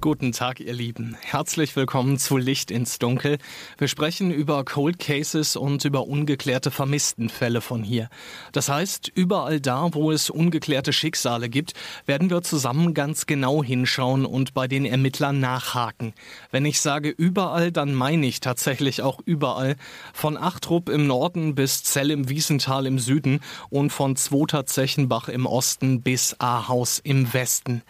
Guten Tag, ihr Lieben. Herzlich willkommen zu Licht ins Dunkel. Wir sprechen über Cold Cases und über ungeklärte Vermisstenfälle von hier. Das heißt, überall da, wo es ungeklärte Schicksale gibt, werden wir zusammen ganz genau hinschauen und bei den Ermittlern nachhaken. Wenn ich sage überall, dann meine ich tatsächlich auch überall. Von Achtrup im Norden bis Zell im Wiesental im Süden und von Zwoter Zechenbach im Osten bis Ahaus im Westen.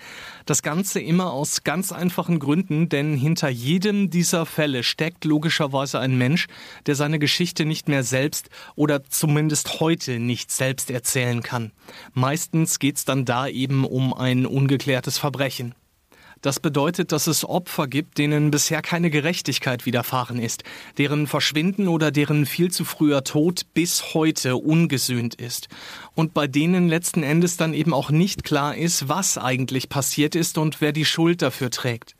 Das Ganze immer aus ganz einfachen Gründen, denn hinter jedem dieser Fälle steckt logischerweise ein Mensch, der seine Geschichte nicht mehr selbst oder zumindest heute nicht selbst erzählen kann. Meistens geht es dann da eben um ein ungeklärtes Verbrechen. Das bedeutet, dass es Opfer gibt, denen bisher keine Gerechtigkeit widerfahren ist, deren Verschwinden oder deren viel zu früher Tod bis heute ungesühnt ist und bei denen letzten Endes dann eben auch nicht klar ist, was eigentlich passiert ist und wer die Schuld dafür trägt.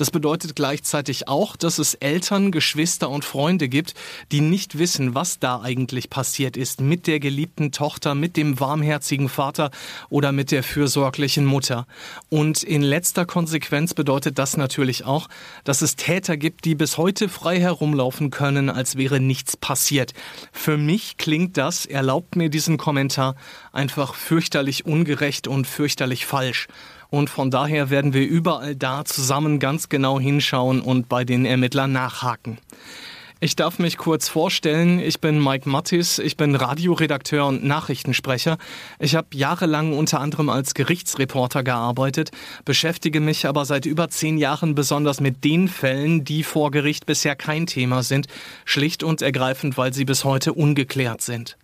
Das bedeutet gleichzeitig auch, dass es Eltern, Geschwister und Freunde gibt, die nicht wissen, was da eigentlich passiert ist mit der geliebten Tochter, mit dem warmherzigen Vater oder mit der fürsorglichen Mutter. Und in letzter Konsequenz bedeutet das natürlich auch, dass es Täter gibt, die bis heute frei herumlaufen können, als wäre nichts passiert. Für mich klingt das, erlaubt mir diesen Kommentar, einfach fürchterlich ungerecht und fürchterlich falsch. Und von daher werden wir überall da zusammen ganz genau hinschauen und bei den Ermittlern nachhaken. Ich darf mich kurz vorstellen. Ich bin Mike Mattis. Ich bin Radioredakteur und Nachrichtensprecher. Ich habe jahrelang unter anderem als Gerichtsreporter gearbeitet, beschäftige mich aber seit über zehn Jahren besonders mit den Fällen, die vor Gericht bisher kein Thema sind, schlicht und ergreifend, weil sie bis heute ungeklärt sind.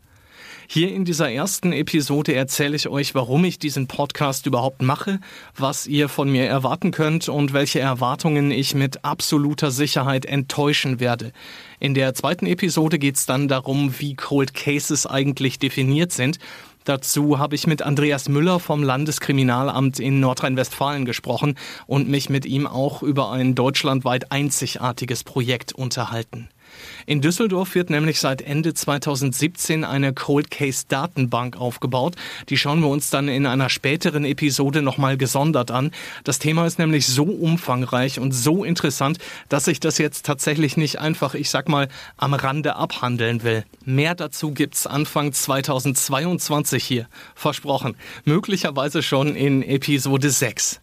Hier in dieser ersten Episode erzähle ich euch, warum ich diesen Podcast überhaupt mache, was ihr von mir erwarten könnt und welche Erwartungen ich mit absoluter Sicherheit enttäuschen werde. In der zweiten Episode geht es dann darum, wie Cold Cases eigentlich definiert sind. Dazu habe ich mit Andreas Müller vom Landeskriminalamt in Nordrhein-Westfalen gesprochen und mich mit ihm auch über ein deutschlandweit einzigartiges Projekt unterhalten. In Düsseldorf wird nämlich seit Ende 2017 eine Cold Case Datenbank aufgebaut. Die schauen wir uns dann in einer späteren Episode nochmal gesondert an. Das Thema ist nämlich so umfangreich und so interessant, dass ich das jetzt tatsächlich nicht einfach, ich sag mal, am Rande abhandeln will. Mehr dazu gibt's Anfang 2022 hier. Versprochen. Möglicherweise schon in Episode 6.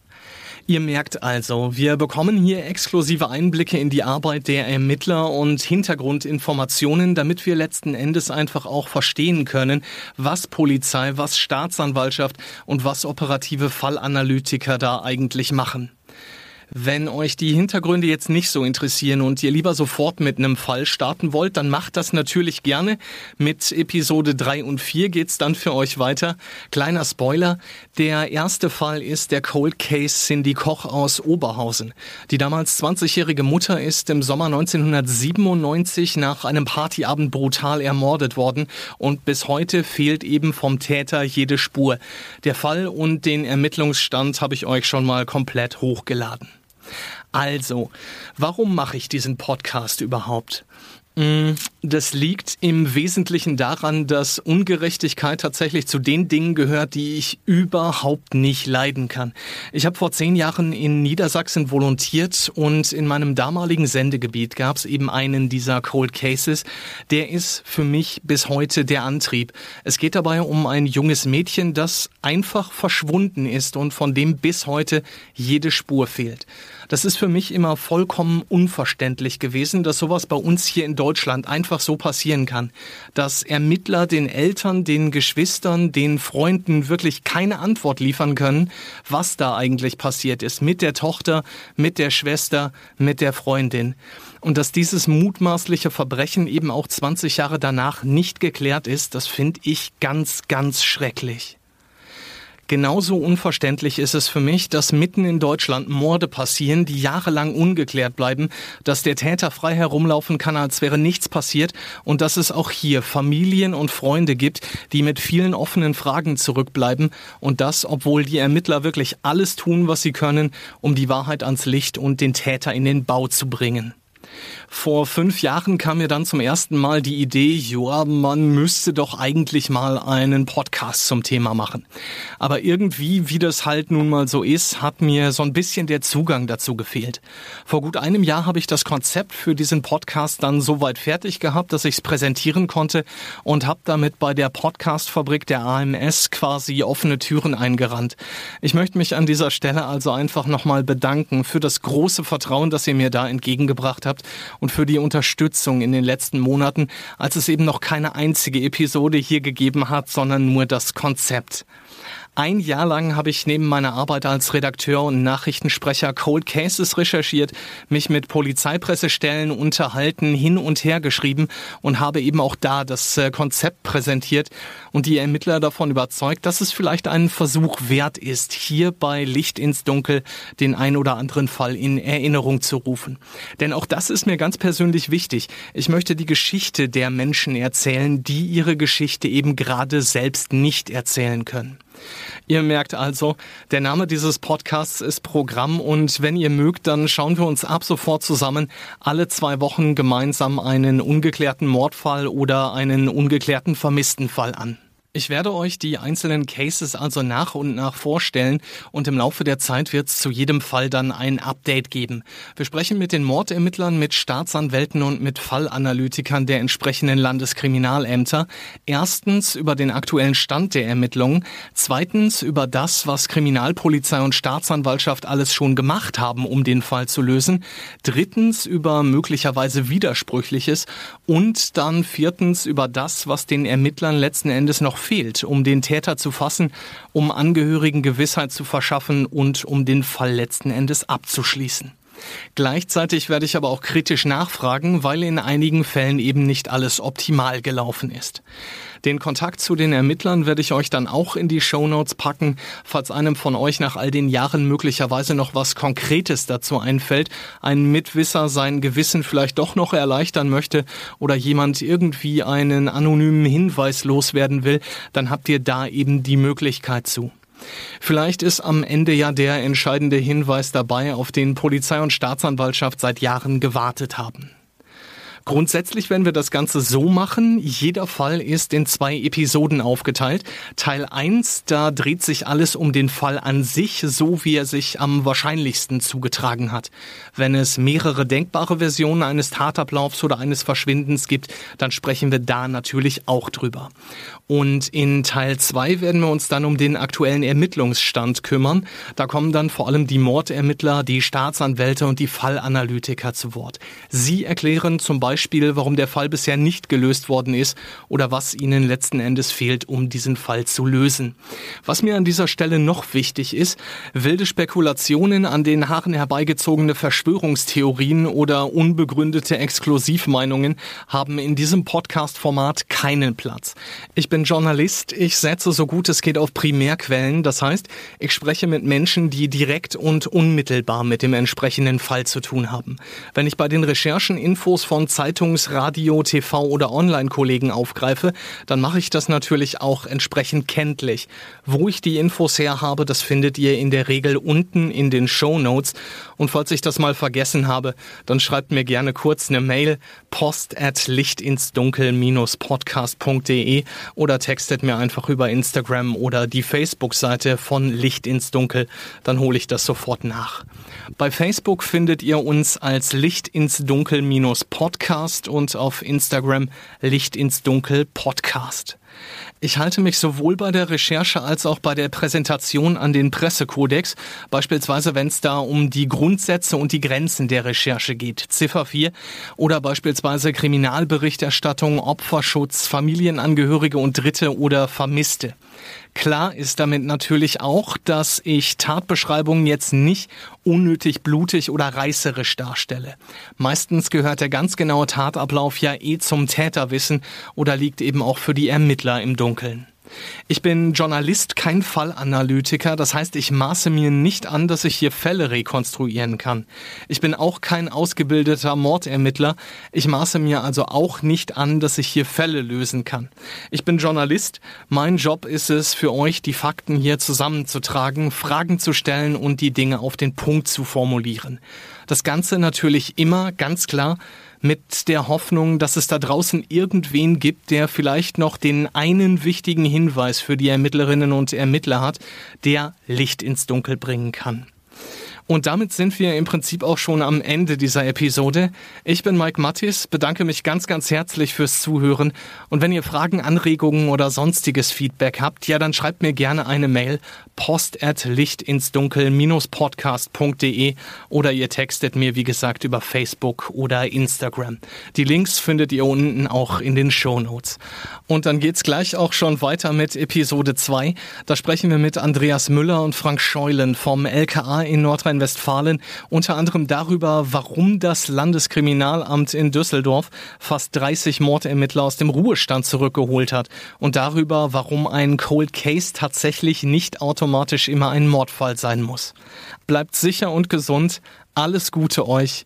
Ihr merkt also, wir bekommen hier exklusive Einblicke in die Arbeit der Ermittler und Hintergrundinformationen, damit wir letzten Endes einfach auch verstehen können, was Polizei, was Staatsanwaltschaft und was operative Fallanalytiker da eigentlich machen. Wenn euch die Hintergründe jetzt nicht so interessieren und ihr lieber sofort mit einem Fall starten wollt, dann macht das natürlich gerne. Mit Episode 3 und 4 geht's dann für euch weiter. Kleiner Spoiler, der erste Fall ist der Cold Case Cindy Koch aus Oberhausen. Die damals 20-jährige Mutter ist im Sommer 1997 nach einem Partyabend brutal ermordet worden und bis heute fehlt eben vom Täter jede Spur. Der Fall und den Ermittlungsstand habe ich euch schon mal komplett hochgeladen. Also, warum mache ich diesen Podcast überhaupt? Mm, das liegt im Wesentlichen daran, dass Ungerechtigkeit tatsächlich zu den Dingen gehört, die ich überhaupt nicht leiden kann. Ich habe vor zehn Jahren in Niedersachsen volontiert und in meinem damaligen Sendegebiet gab es eben einen dieser Cold Cases. Der ist für mich bis heute der Antrieb. Es geht dabei um ein junges Mädchen, das einfach verschwunden ist und von dem bis heute jede Spur fehlt. Das ist für mich immer vollkommen unverständlich gewesen, dass sowas bei uns hier in Deutschland einfach so passieren kann. Dass Ermittler den Eltern, den Geschwistern, den Freunden wirklich keine Antwort liefern können, was da eigentlich passiert ist mit der Tochter, mit der Schwester, mit der Freundin. Und dass dieses mutmaßliche Verbrechen eben auch 20 Jahre danach nicht geklärt ist, das finde ich ganz, ganz schrecklich. Genauso unverständlich ist es für mich, dass mitten in Deutschland Morde passieren, die jahrelang ungeklärt bleiben, dass der Täter frei herumlaufen kann, als wäre nichts passiert und dass es auch hier Familien und Freunde gibt, die mit vielen offenen Fragen zurückbleiben und das, obwohl die Ermittler wirklich alles tun, was sie können, um die Wahrheit ans Licht und den Täter in den Bau zu bringen. Vor fünf Jahren kam mir dann zum ersten Mal die Idee, ja, man müsste doch eigentlich mal einen Podcast zum Thema machen. Aber irgendwie, wie das halt nun mal so ist, hat mir so ein bisschen der Zugang dazu gefehlt. Vor gut einem Jahr habe ich das Konzept für diesen Podcast dann so weit fertig gehabt, dass ich es präsentieren konnte und habe damit bei der Podcastfabrik der AMS quasi offene Türen eingerannt. Ich möchte mich an dieser Stelle also einfach nochmal bedanken für das große Vertrauen, das ihr mir da entgegengebracht habt und für die Unterstützung in den letzten Monaten, als es eben noch keine einzige Episode hier gegeben hat, sondern nur das Konzept. Ein Jahr lang habe ich neben meiner Arbeit als Redakteur und Nachrichtensprecher Cold Cases recherchiert, mich mit Polizeipressestellen unterhalten, hin und her geschrieben und habe eben auch da das äh, Konzept präsentiert und die Ermittler davon überzeugt, dass es vielleicht einen Versuch wert ist, hier bei Licht ins Dunkel den ein oder anderen Fall in Erinnerung zu rufen. Denn auch das ist mir ganz persönlich wichtig. Ich möchte die Geschichte der Menschen erzählen, die ihre Geschichte eben gerade selbst nicht erzählen können. Ihr merkt also, der Name dieses Podcasts ist Programm und wenn ihr mögt, dann schauen wir uns ab sofort zusammen alle zwei Wochen gemeinsam einen ungeklärten Mordfall oder einen ungeklärten Vermisstenfall an. Ich werde euch die einzelnen Cases also nach und nach vorstellen und im Laufe der Zeit wird es zu jedem Fall dann ein Update geben. Wir sprechen mit den Mordermittlern, mit Staatsanwälten und mit Fallanalytikern der entsprechenden Landeskriminalämter. Erstens über den aktuellen Stand der Ermittlungen, zweitens über das, was Kriminalpolizei und Staatsanwaltschaft alles schon gemacht haben, um den Fall zu lösen, drittens über möglicherweise Widersprüchliches und dann viertens über das, was den Ermittlern letzten Endes noch fehlt, um den Täter zu fassen, um Angehörigen Gewissheit zu verschaffen und um den Fall letzten Endes abzuschließen. Gleichzeitig werde ich aber auch kritisch nachfragen, weil in einigen Fällen eben nicht alles optimal gelaufen ist. Den Kontakt zu den Ermittlern werde ich euch dann auch in die Show Notes packen, falls einem von euch nach all den Jahren möglicherweise noch was Konkretes dazu einfällt, ein Mitwisser sein Gewissen vielleicht doch noch erleichtern möchte oder jemand irgendwie einen anonymen Hinweis loswerden will, dann habt ihr da eben die Möglichkeit zu. Vielleicht ist am Ende ja der entscheidende Hinweis dabei, auf den Polizei und Staatsanwaltschaft seit Jahren gewartet haben. Grundsätzlich werden wir das Ganze so machen. Jeder Fall ist in zwei Episoden aufgeteilt. Teil 1, da dreht sich alles um den Fall an sich, so wie er sich am wahrscheinlichsten zugetragen hat. Wenn es mehrere denkbare Versionen eines Tatablaufs oder eines Verschwindens gibt, dann sprechen wir da natürlich auch drüber. Und in Teil 2 werden wir uns dann um den aktuellen Ermittlungsstand kümmern. Da kommen dann vor allem die Mordermittler, die Staatsanwälte und die Fallanalytiker zu Wort. Sie erklären zum Beispiel, Beispiel, warum der Fall bisher nicht gelöst worden ist oder was Ihnen letzten Endes fehlt, um diesen Fall zu lösen. Was mir an dieser Stelle noch wichtig ist, wilde Spekulationen an den Haaren herbeigezogene Verschwörungstheorien oder unbegründete Exklusivmeinungen haben in diesem Podcast-Format keinen Platz. Ich bin Journalist, ich setze so gut es geht auf Primärquellen, das heißt, ich spreche mit Menschen, die direkt und unmittelbar mit dem entsprechenden Fall zu tun haben. Wenn ich bei den Recherchen Infos von Zeitungs-, Radio-, TV- oder Online-Kollegen aufgreife, dann mache ich das natürlich auch entsprechend kenntlich. Wo ich die Infos her habe, das findet ihr in der Regel unten in den Show Notes. Und falls ich das mal vergessen habe, dann schreibt mir gerne kurz eine Mail post at lichtinsdunkel-podcast.de oder textet mir einfach über Instagram oder die Facebook-Seite von Licht ins Dunkel. Dann hole ich das sofort nach. Bei Facebook findet ihr uns als Licht ins Dunkel-Podcast Podcast und auf Instagram Licht ins Dunkel Podcast. Ich halte mich sowohl bei der Recherche als auch bei der Präsentation an den Pressekodex, beispielsweise wenn es da um die Grundsätze und die Grenzen der Recherche geht, Ziffer 4, oder beispielsweise Kriminalberichterstattung, Opferschutz, Familienangehörige und Dritte oder Vermisste. Klar ist damit natürlich auch, dass ich Tatbeschreibungen jetzt nicht unnötig blutig oder reißerisch darstelle. Meistens gehört der ganz genaue Tatablauf ja eh zum Täterwissen oder liegt eben auch für die Ermittler im Dunkeln. Ich bin Journalist, kein Fallanalytiker. Das heißt, ich maße mir nicht an, dass ich hier Fälle rekonstruieren kann. Ich bin auch kein ausgebildeter Mordermittler. Ich maße mir also auch nicht an, dass ich hier Fälle lösen kann. Ich bin Journalist. Mein Job ist es, für euch die Fakten hier zusammenzutragen, Fragen zu stellen und die Dinge auf den Punkt zu formulieren. Das Ganze natürlich immer ganz klar mit der Hoffnung, dass es da draußen irgendwen gibt, der vielleicht noch den einen wichtigen Hinweis für die Ermittlerinnen und Ermittler hat, der Licht ins Dunkel bringen kann. Und damit sind wir im Prinzip auch schon am Ende dieser Episode. Ich bin Mike Mattis, bedanke mich ganz, ganz herzlich fürs Zuhören. Und wenn ihr Fragen, Anregungen oder sonstiges Feedback habt, ja, dann schreibt mir gerne eine Mail post at lichtinsdunkel-podcast.de oder ihr textet mir, wie gesagt, über Facebook oder Instagram. Die Links findet ihr unten auch in den Show Notes. Und dann geht's gleich auch schon weiter mit Episode 2. Da sprechen wir mit Andreas Müller und Frank Scheulen vom LKA in Nordrhein Nordrhein-Westfalen unter anderem darüber, warum das Landeskriminalamt in Düsseldorf fast 30 Mordermittler aus dem Ruhestand zurückgeholt hat und darüber, warum ein Cold Case tatsächlich nicht automatisch immer ein Mordfall sein muss. Bleibt sicher und gesund. Alles Gute euch.